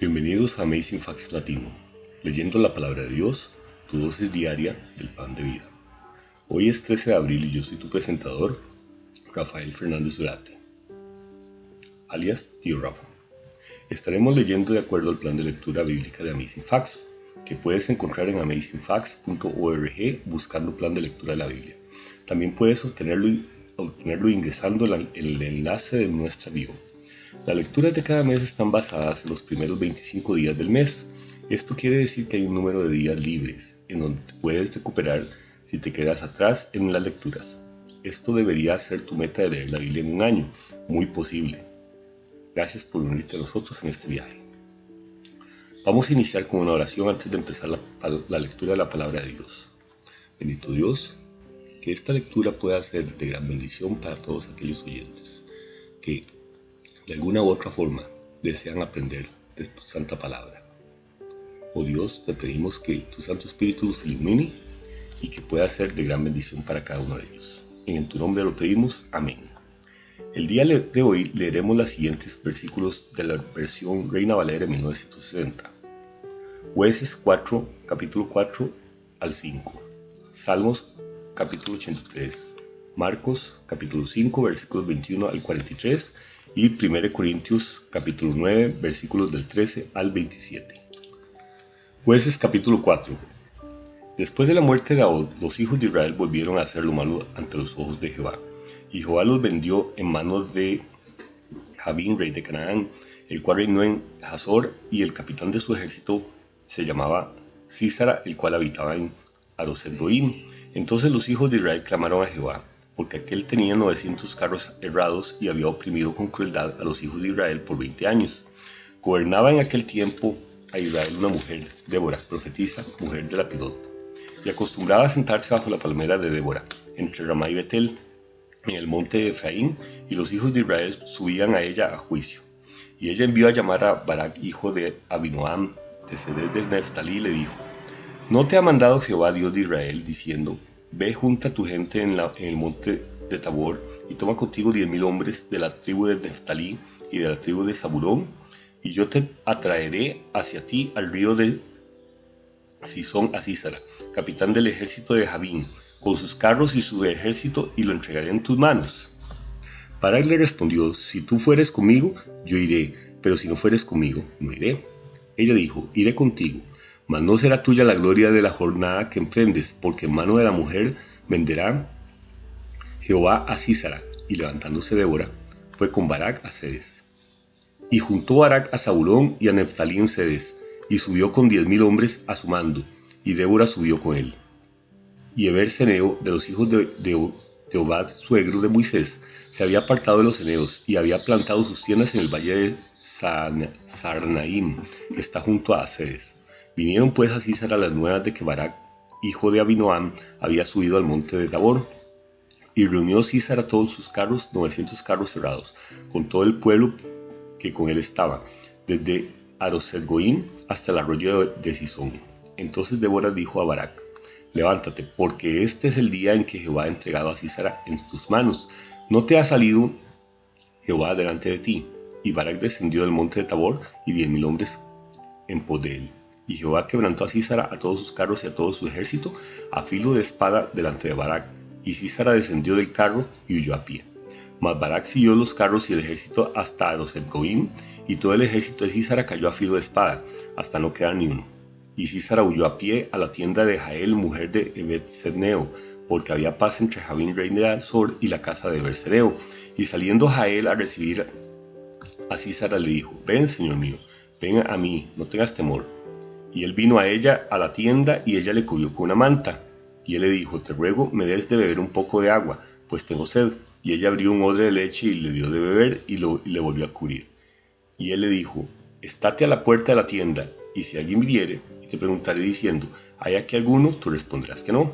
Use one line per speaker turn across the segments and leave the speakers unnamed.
Bienvenidos a Amazing Facts Latino, leyendo la palabra de Dios, tu dosis diaria del pan de vida. Hoy es 13 de abril y yo soy tu presentador, Rafael Fernández Durate, alias Tío Rafa. Estaremos leyendo de acuerdo al plan de lectura bíblica de Amazing Facts, que puedes encontrar en amazingfacts.org buscando plan de lectura de la Biblia. También puedes obtenerlo, obtenerlo ingresando el enlace de nuestra bio. Las lecturas de cada mes están basadas en los primeros 25 días del mes. Esto quiere decir que hay un número de días libres en donde puedes recuperar si te quedas atrás en las lecturas. Esto debería ser tu meta de leer la Biblia en un año, muy posible. Gracias por unirte a nosotros en este viaje. Vamos a iniciar con una oración antes de empezar la, la lectura de la palabra de Dios. Bendito Dios, que esta lectura pueda ser de gran bendición para todos aquellos oyentes que de alguna u otra forma desean aprender de tu santa palabra. Oh Dios, te pedimos que tu Santo Espíritu los ilumine y que pueda ser de gran bendición para cada uno de ellos. En tu nombre lo pedimos. Amén. El día de hoy leeremos los siguientes versículos de la versión Reina Valera 1960. Jueces 4, capítulo 4 al 5. Salmos, capítulo 83. Marcos, capítulo 5, versículos 21 al 43 y 1 Corintios capítulo 9 versículos del 13 al 27. Jueces capítulo 4. Después de la muerte de Ahod, los hijos de Israel volvieron a hacer lo malo ante los ojos de Jehová, y Jehová los vendió en manos de Jabín, rey de Canaán, el cual reinó en Hazor, y el capitán de su ejército se llamaba Císara, el cual habitaba en Arosetdoim. Entonces los hijos de Israel clamaron a Jehová, porque aquel tenía 900 carros errados y había oprimido con crueldad a los hijos de Israel por 20 años. Gobernaba en aquel tiempo a Israel una mujer, Débora, profetisa, mujer de la Lapidot, y acostumbraba a sentarse bajo la palmera de Débora, entre Ramá y Betel, en el monte de Efraín, y los hijos de Israel subían a ella a juicio. Y ella envió a llamar a Barak, hijo de Abinoam, de Ceder del Neftalí, y le dijo, ¿No te ha mandado Jehová Dios de Israel, diciendo, Ve junta tu gente en, el monte de Tabor y toma contigo diez mil hombres de la tribu de Neftalí y de la tribu de Zabulón, y yo te atraeré hacia ti al río de Sison a Císara, capitán del ejército de Javín, con sus carros y su ejército, y lo entregaré en tus manos. Barak le respondió, si tú fueres conmigo, yo iré, pero si no fueres conmigo, no iré. Ella dijo, iré contigo, mas no será tuya la gloria de la jornada que emprendes, porque en mano de la mujer venderá Jehová a Císara. Y levantándose Débora, fue con Barak a Cedes. Y juntó Barak a Saulón y a Neftalí en Cedes, y subió con diez mil hombres a su mando, y Débora subió con él. Y Eber Ceneo, de los hijos de, de, suegro de Moisés, se había apartado de los ceneos, y había plantado sus tiendas en el valle de Sarnaim, que está junto a Cedes. Vinieron pues a Císara las nuevas de que Barak, hijo de Abinoam, había subido al monte de Tabor. Y reunió Císara todos sus carros, 900 carros cerrados, con todo el pueblo que con él estaba, desde Arosetgoín hasta el arroyo de Sison. Entonces Débora dijo a Barak, levántate, porque este es el día en que Jehová ha entregado a Císara en tus manos. No te ha salido Jehová delante de ti. Y Barak descendió del monte de Tabor y diez mil hombres en pos de él. Y Jehová quebrantó a Císara a todos sus carros y a todo su ejército a filo de espada delante de Barak. Y Císara descendió del carro y huyó a pie. Mas Barak siguió los carros y el ejército hasta Arosetgoim, y todo el ejército de Císara cayó a filo de espada, hasta no quedar ni uno. Y Císara huyó a pie a la tienda de Jael, mujer de ebed porque había paz entre Javín, rey de Azor, y la casa de Bersereo. Y saliendo Jael a recibir a Císara le dijo, ven, señor mío, ven a mí, no tengas temor y él vino a ella a la tienda y ella le cubrió con una manta. Y él le dijo, te ruego me des de beber un poco de agua, pues tengo sed. Y ella abrió un odre de leche y le dio de beber y, le volvió a cubrir. Y él le dijo, estate a la puerta de la tienda, y si alguien viniere, y te preguntaré diciendo, ¿hay aquí alguno? Tú responderás que no.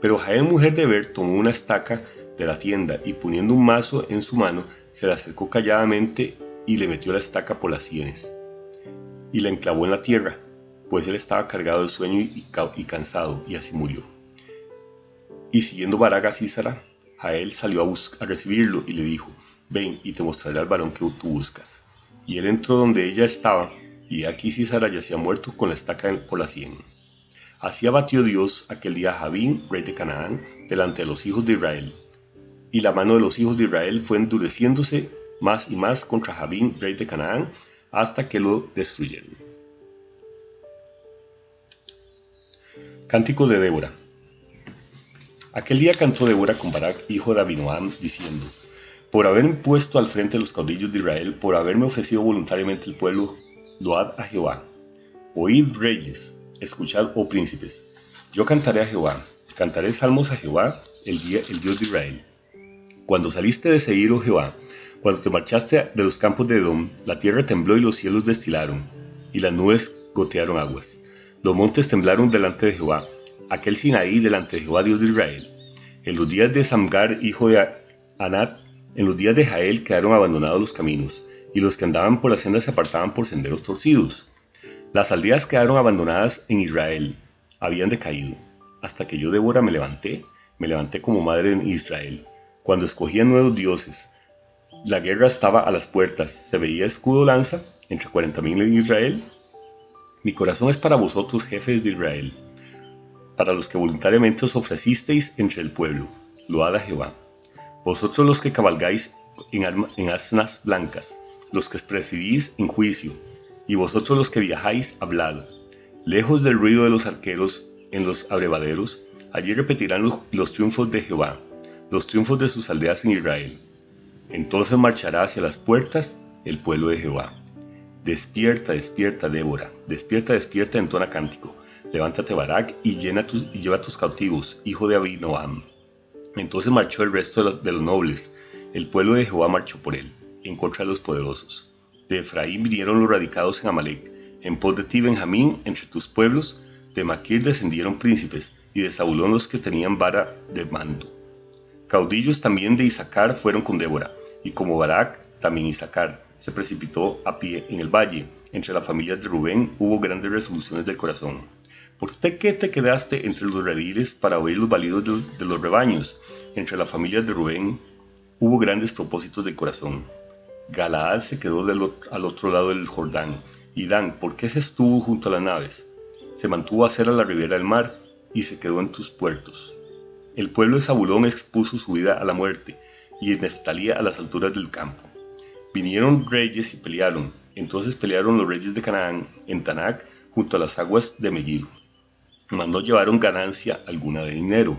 Pero Jael, mujer de Ver, tomó una estaca de la tienda y poniendo un mazo en su mano, se la acercó calladamente y le metió la estaca por las sienes. Y la enclavó en la tierra, pues él estaba cargado de sueño y, cansado, y así murió. Y siguiendo Baraga a Císara, Jael salió a, a recibirlo y le dijo, ven y te mostraré al varón que tú buscas. Y él entró donde ella estaba, y aquí Císara yacía muerto con la estaca por la sien. Así abatió Dios aquel día a Javín, rey de Canaán, delante de los hijos de Israel. Y la mano de los hijos de Israel fue endureciéndose más y más contra Javín, rey de Canaán, hasta que lo destruyeron. Cántico de Débora. Aquel día cantó Débora con Barak, hijo de Abinoam, diciendo, Por haberme puesto al frente de los caudillos de Israel, por haberme ofrecido voluntariamente el pueblo, load a Jehová. Oíd reyes, escuchad, oh príncipes. Yo cantaré a Jehová, cantaré salmos a Jehová, el, día, el Dios de Israel. Cuando saliste de Seir, oh Jehová, cuando te marchaste de los campos de Edom, la tierra tembló y los cielos destilaron, y las nubes gotearon aguas. Los montes temblaron delante de Jehová, aquel Sinaí delante de Jehová Dios de Israel. En los días de Samgar, hijo de Anat, en los días de Jael quedaron abandonados los caminos, y los que andaban por las sendas se apartaban por senderos torcidos. Las aldeas quedaron abandonadas en Israel, habían decaído, hasta que yo, Débora, me levanté, me levanté como madre en Israel, cuando escogían nuevos dioses, la guerra estaba a las puertas, se veía escudo lanza entre cuarenta mil en Israel. Mi corazón es para vosotros, jefes de Israel, para los que voluntariamente os ofrecisteis entre el pueblo. Load a Jehová. Vosotros los que cabalgáis en, asnas blancas, los que presidís en juicio, y vosotros los que viajáis, hablad. Lejos del ruido de los arqueros en los abrevaderos, allí repetirán los, los triunfos de Jehová, los triunfos de sus aldeas en Israel entonces marchará hacia las puertas el pueblo de Jehová. Despierta, despierta, Débora, despierta, despierta, entona cántico. Levántate, Barak, y, llena tus, lleva tus cautivos, hijo de Abinoam. Entonces marchó el resto de los, nobles. El pueblo de Jehová marchó por él, en contra de los poderosos. De Efraín vinieron los radicados en Amalek. En pos de ti, Benjamín, entre tus pueblos. De Maquir descendieron príncipes, y de Zabulón los que tenían vara de mando. Caudillos también de Isaacar fueron con Débora, y como Barak, también Isaacar, se precipitó a pie en el valle. Entre las familias de Rubén hubo grandes resoluciones del corazón. ¿Por qué te quedaste entre los rediles para oír los balidos de, los rebaños? Entre las familias de Rubén hubo grandes propósitos del corazón. Galaad se quedó al otro lado del Jordán. Y Dan, ¿por qué se estuvo junto a las naves? Se mantuvo a hacer a la ribera del mar y se quedó en tus puertos. El pueblo de Zabulón expuso su vida a la muerte, y en Neftalí a las alturas del campo. Vinieron reyes y pelearon, entonces pelearon los reyes de Canaán en Tanac junto a las aguas de Megiddo. Mas no llevaron ganancia alguna de dinero.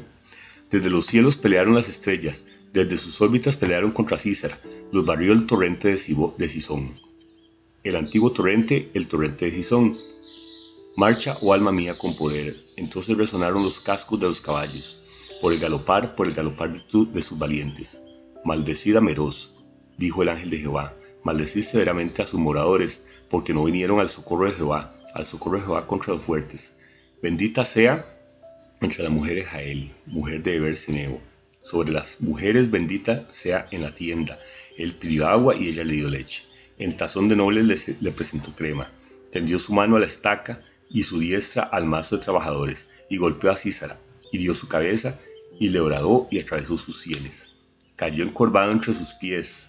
Desde los cielos pelearon las estrellas, desde sus órbitas pelearon contra Císara, los barrió el torrente de Sison. El antiguo torrente, el torrente de Sison. Marcha, oh alma mía, con poder. Entonces resonaron los cascos de los caballos por el galopar, por el galopar de, sus valientes. Maldecida Meroz, dijo el ángel de Jehová, maldecid severamente a sus moradores, porque no vinieron al socorro de Jehová, al socorro de Jehová contra los fuertes. Bendita sea entre las mujeres Jael, mujer de Eberseneo. Sobre las mujeres bendita sea en la tienda. Él pidió agua y ella le dio leche. En tazón de nobles le, presentó crema. Tendió su mano a la estaca y su diestra al mazo de trabajadores, y golpeó a Císara, dio su cabeza y le horadó y atravesó sus sienes. Cayó encorvado entre sus pies,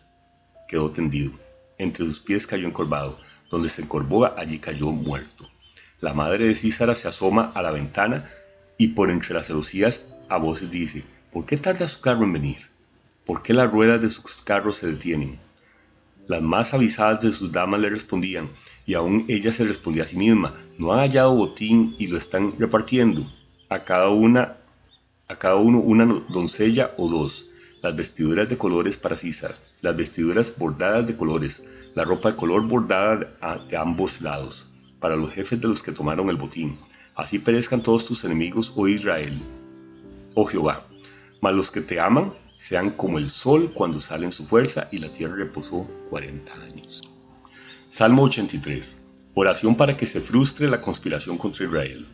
quedó tendido. Entre sus pies cayó encorvado. Donde se encorvó, allí cayó muerto. La madre de Císara se asoma a la ventana y por entre las celosías a voces dice, ¿por qué tarda su carro en venir? ¿Por qué las ruedas de sus carros se detienen? Las más avisadas de sus damas le respondían, y aún ella se respondía a sí misma, no han hallado botín y lo están repartiendo. A cada una a cada uno una doncella o dos, las vestiduras de colores para César, las vestiduras bordadas de colores, la ropa de color bordada de ambos lados, para los jefes de los que tomaron el botín. Así perezcan todos tus enemigos, oh Israel, oh Jehová. Mas los que te aman sean como el sol cuando sale en su fuerza y la tierra reposó cuarenta años. Salmo 83. Oración para que se frustre la conspiración contra Israel.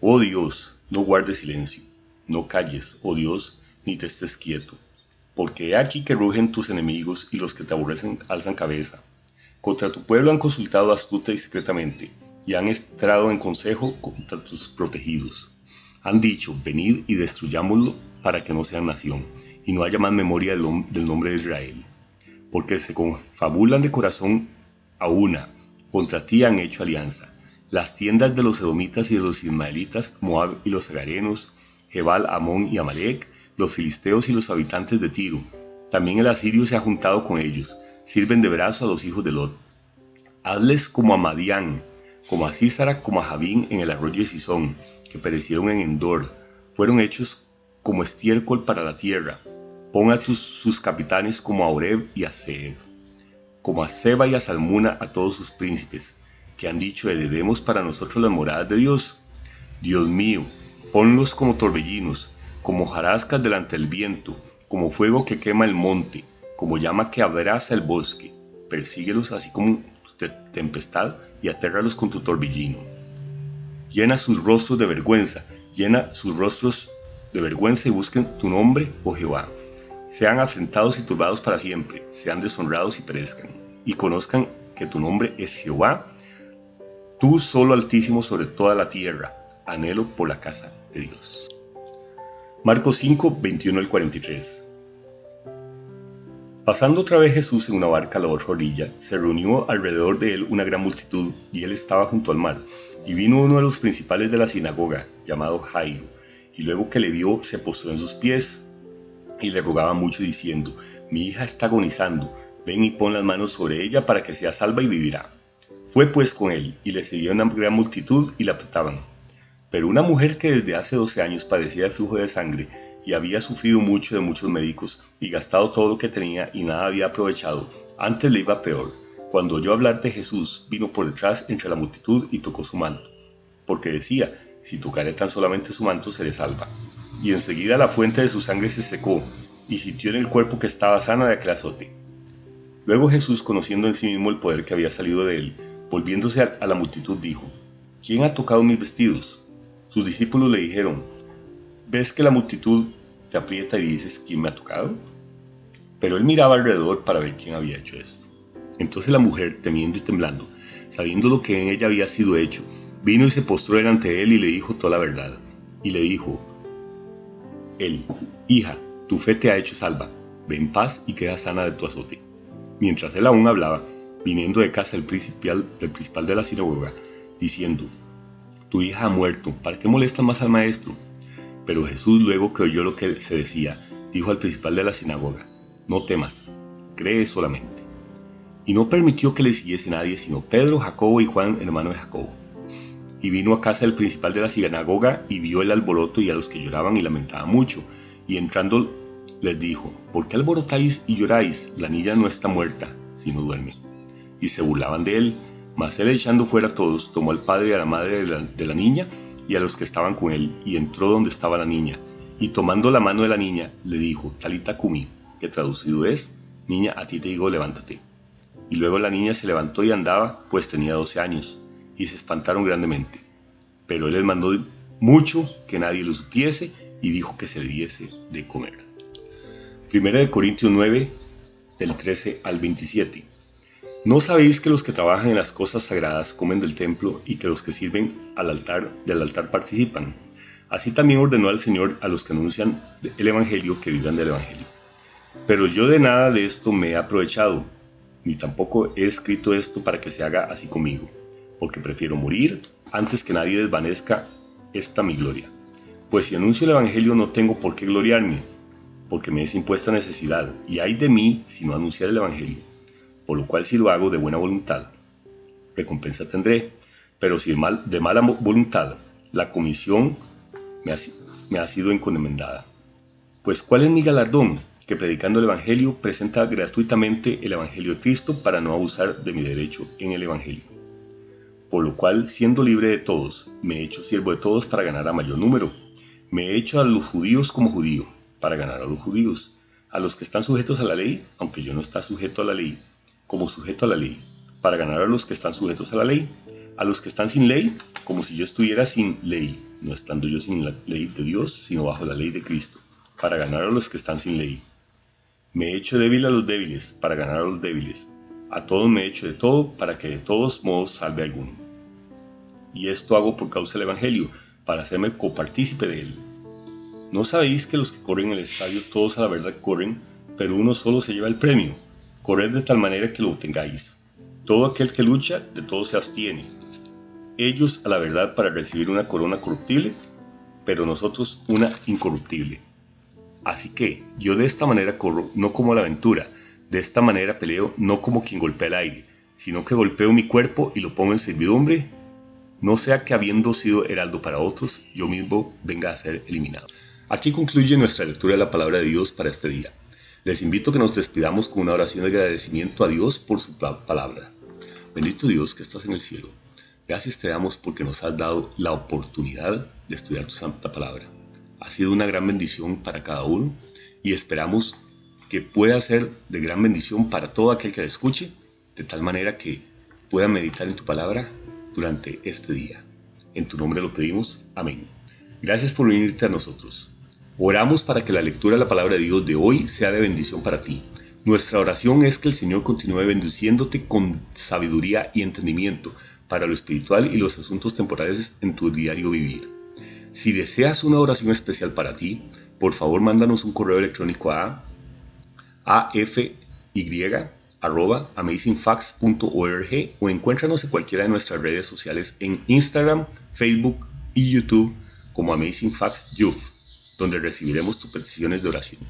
Oh Dios, no guardes silencio no calles, oh Dios, ni te estés quieto, porque he aquí que rugen tus enemigos y los que te aborrecen alzan cabeza. Contra tu pueblo han consultado astuta y secretamente, y han entrado en consejo contra tus protegidos. Han dicho, venid y destruyámoslo para que no sea nación, y no haya más memoria del, nombre de Israel. Porque se confabulan de corazón a una, contra ti han hecho alianza. Las tiendas de los edomitas y de los ismaelitas, Moab y los agarenos, Jebal, Amón y Amalek, los filisteos y los habitantes de Tiro. También el asirio se ha juntado con ellos, sirven de brazo a los hijos de Lot. Hazles como a Madián, como a Císara, como a Javín en el arroyo de Sison, que perecieron en Endor, fueron hechos como estiércol para la tierra. Pon a tus, sus capitanes como a Oreb y a Seb, como a Seba y a Salmuna a todos sus príncipes, que han dicho, heredemos para nosotros las moradas de Dios. Dios mío, ponlos como torbellinos, como jarascas delante del viento, como fuego que quema el monte, como llama que abraza el bosque. Persíguelos así como tempestad y atérralos con tu torbellino. Llena sus rostros de vergüenza, llena sus rostros de vergüenza y busquen tu nombre, oh Jehová. Sean afrentados y turbados para siempre, sean deshonrados y perezcan, y conozcan que tu nombre es Jehová, tú solo altísimo sobre toda la tierra, anhelo por la casa de Dios. Marcos 5, 21 al 43. Pasando otra vez Jesús en una barca a la otra orilla, se reunió alrededor de él una gran multitud, y él estaba junto al mar. Y vino uno de los principales de la sinagoga, llamado Jairo, y luego que le vio, se postró en sus pies, y le rogaba mucho diciendo, mi hija está agonizando, ven y pon las manos sobre ella para que sea salva y vivirá. Fue pues con él, y le seguía una gran multitud y la apretaban. Pero una mujer que desde hace doce años padecía de flujo de sangre, y había sufrido mucho de muchos médicos y gastado todo lo que tenía y nada había aprovechado, antes le iba peor. Cuando oyó hablar de Jesús, vino por detrás entre la multitud y tocó su manto, porque decía, si tocaré tan solamente su manto seré salva. Y enseguida la fuente de su sangre se secó, y sintió en el cuerpo que estaba sana de aquel azote. Luego Jesús, conociendo en sí mismo el poder que había salido de él, volviéndose a la multitud, dijo, ¿quién ha tocado mis vestidos? Sus discípulos le dijeron, ves que la multitud te aprieta y dices, ¿quién me ha tocado? Pero él miraba alrededor para ver quién había hecho esto. Entonces la mujer, temiendo y temblando, sabiendo lo que en ella había sido hecho, vino y se postró delante de él y le dijo toda la verdad. Y le dijo, él, hija, tu fe te ha hecho salva, ve en paz y queda sana de tu azote. Mientras él aún hablaba, viniendo de casa el principal, el principal de la sinagoga, diciendo, tu hija ha muerto, ¿para qué molestas más al maestro? Pero Jesús, luego que oyó lo que se decía, dijo al principal de la sinagoga, no temas, cree solamente. Y no permitió que le siguiese nadie, sino Pedro, Jacobo y Juan, hermano de Jacobo. Y vino a casa del principal de la sinagoga y vio el alboroto y a los que lloraban y lamentaban mucho. Y entrando les dijo, ¿por qué alborotáis y lloráis? La niña no está muerta, sino duerme. Y se burlaban de él, mas él echando fuera a todos, tomó al padre y a la madre de la niña y a los que estaban con él, y entró donde estaba la niña, y tomando la mano de la niña, le dijo, Talita Kumi, que traducido es, Niña, a ti te digo, levántate. Y luego la niña se levantó y andaba, pues tenía doce años, y se espantaron grandemente. Pero él les mandó mucho que nadie lo supiese, y dijo que se le diese de comer. Primera de Corintios 9, del 13 al 27. ¿No sabéis que los que trabajan en las cosas sagradas comen del templo y que los que sirven al altar del altar participan? Así también ordenó al Señor a los que anuncian el Evangelio que vivan del Evangelio. Pero yo de nada de esto me he aprovechado, ni tampoco he escrito esto para que se haga así conmigo, porque prefiero morir antes que nadie desvanezca esta mi gloria. Pues si anuncio el Evangelio no tengo por qué gloriarme, porque me es impuesta necesidad, y hay de mí si no anunciar el Evangelio por lo cual si lo hago de buena voluntad, recompensa tendré, pero si de, mal, de mala voluntad, la comisión me ha, me ha sido encomendada. Pues ¿cuál es mi galardón? Que predicando el Evangelio presenta gratuitamente el Evangelio de Cristo para no abusar de mi derecho en el Evangelio. Por lo cual, siendo libre de todos, me he hecho siervo de todos para ganar a mayor número. Me he hecho a los judíos como judío, para ganar a los judíos. A los que están sujetos a la ley, aunque yo no está sujeto a la ley, como sujeto a la ley, para ganar a los que están sujetos a la ley, a los que están sin ley, como si yo estuviera sin ley, no estando yo sin la ley de Dios, sino bajo la ley de Cristo, para ganar a los que están sin ley. Me he hecho débil a los débiles, para ganar a los débiles. A todos me he hecho de todo, para que de todos modos salve alguno. Y esto hago por causa del Evangelio, para hacerme copartícipe de él. ¿No sabéis que los que corren en el estadio todos a la verdad corren, pero uno solo se lleva el premio? Corred de tal manera que lo obtengáis. Todo aquel que lucha, de todo se abstiene. Ellos a la verdad para recibir una corona corruptible, pero nosotros una incorruptible. Así que yo de esta manera corro, no como la aventura, de esta manera peleo, no como quien golpea el aire, sino que golpeo mi cuerpo y lo pongo en servidumbre, no sea que habiendo sido heraldo para otros, yo mismo venga a ser eliminado. Aquí concluye nuestra lectura de la palabra de Dios para este día. Les invito a que nos despidamos con una oración de agradecimiento a Dios por su palabra. Bendito Dios que estás en el cielo. Gracias te damos porque nos has dado la oportunidad de estudiar tu santa palabra. Ha sido una gran bendición para cada uno y esperamos que pueda ser de gran bendición para todo aquel que la escuche, de tal manera que pueda meditar en tu palabra durante este día. En tu nombre lo pedimos. Amén. Gracias por venirte a nosotros. Oramos para que la lectura de la palabra de Dios de hoy sea de bendición para ti. Nuestra oración es que el Señor continúe bendiciéndote con sabiduría y entendimiento para lo espiritual y los asuntos temporales en tu diario vivir. Si deseas una oración especial para ti, por favor mándanos un correo electrónico a afy.amazingfacts.org o encuéntranos en cualquiera de nuestras redes sociales en Instagram, Facebook y YouTube como Amazing Facts Youth donde recibiremos tus peticiones de oración.